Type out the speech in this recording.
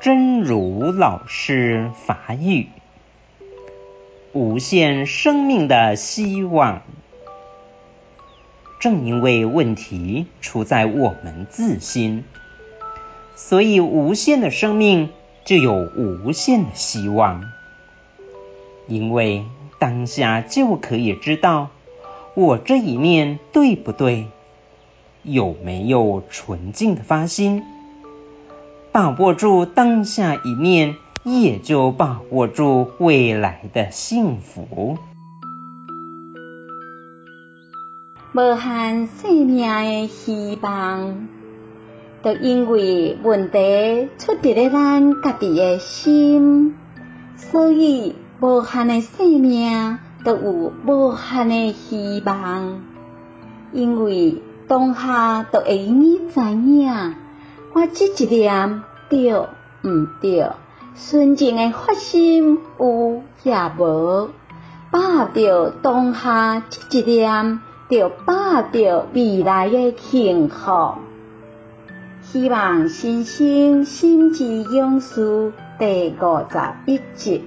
真如老师法语，无限生命的希望。正因为问题出在我们自心，所以无限的生命就有无限的希望。因为当下就可以知道，我这一念对不对？有没有纯净的发心？把握住当下一念，也就把握住未来的幸福。无限生命的希望，都因为问题出在了咱家己的心，所以无限的生命都有无限的希望。因为当下都会容易知影，我这一念对毋对，纯净的发心有也无，把握着当下即一点。就把握着未来的幸福，希望先生心之勇士第五十一集。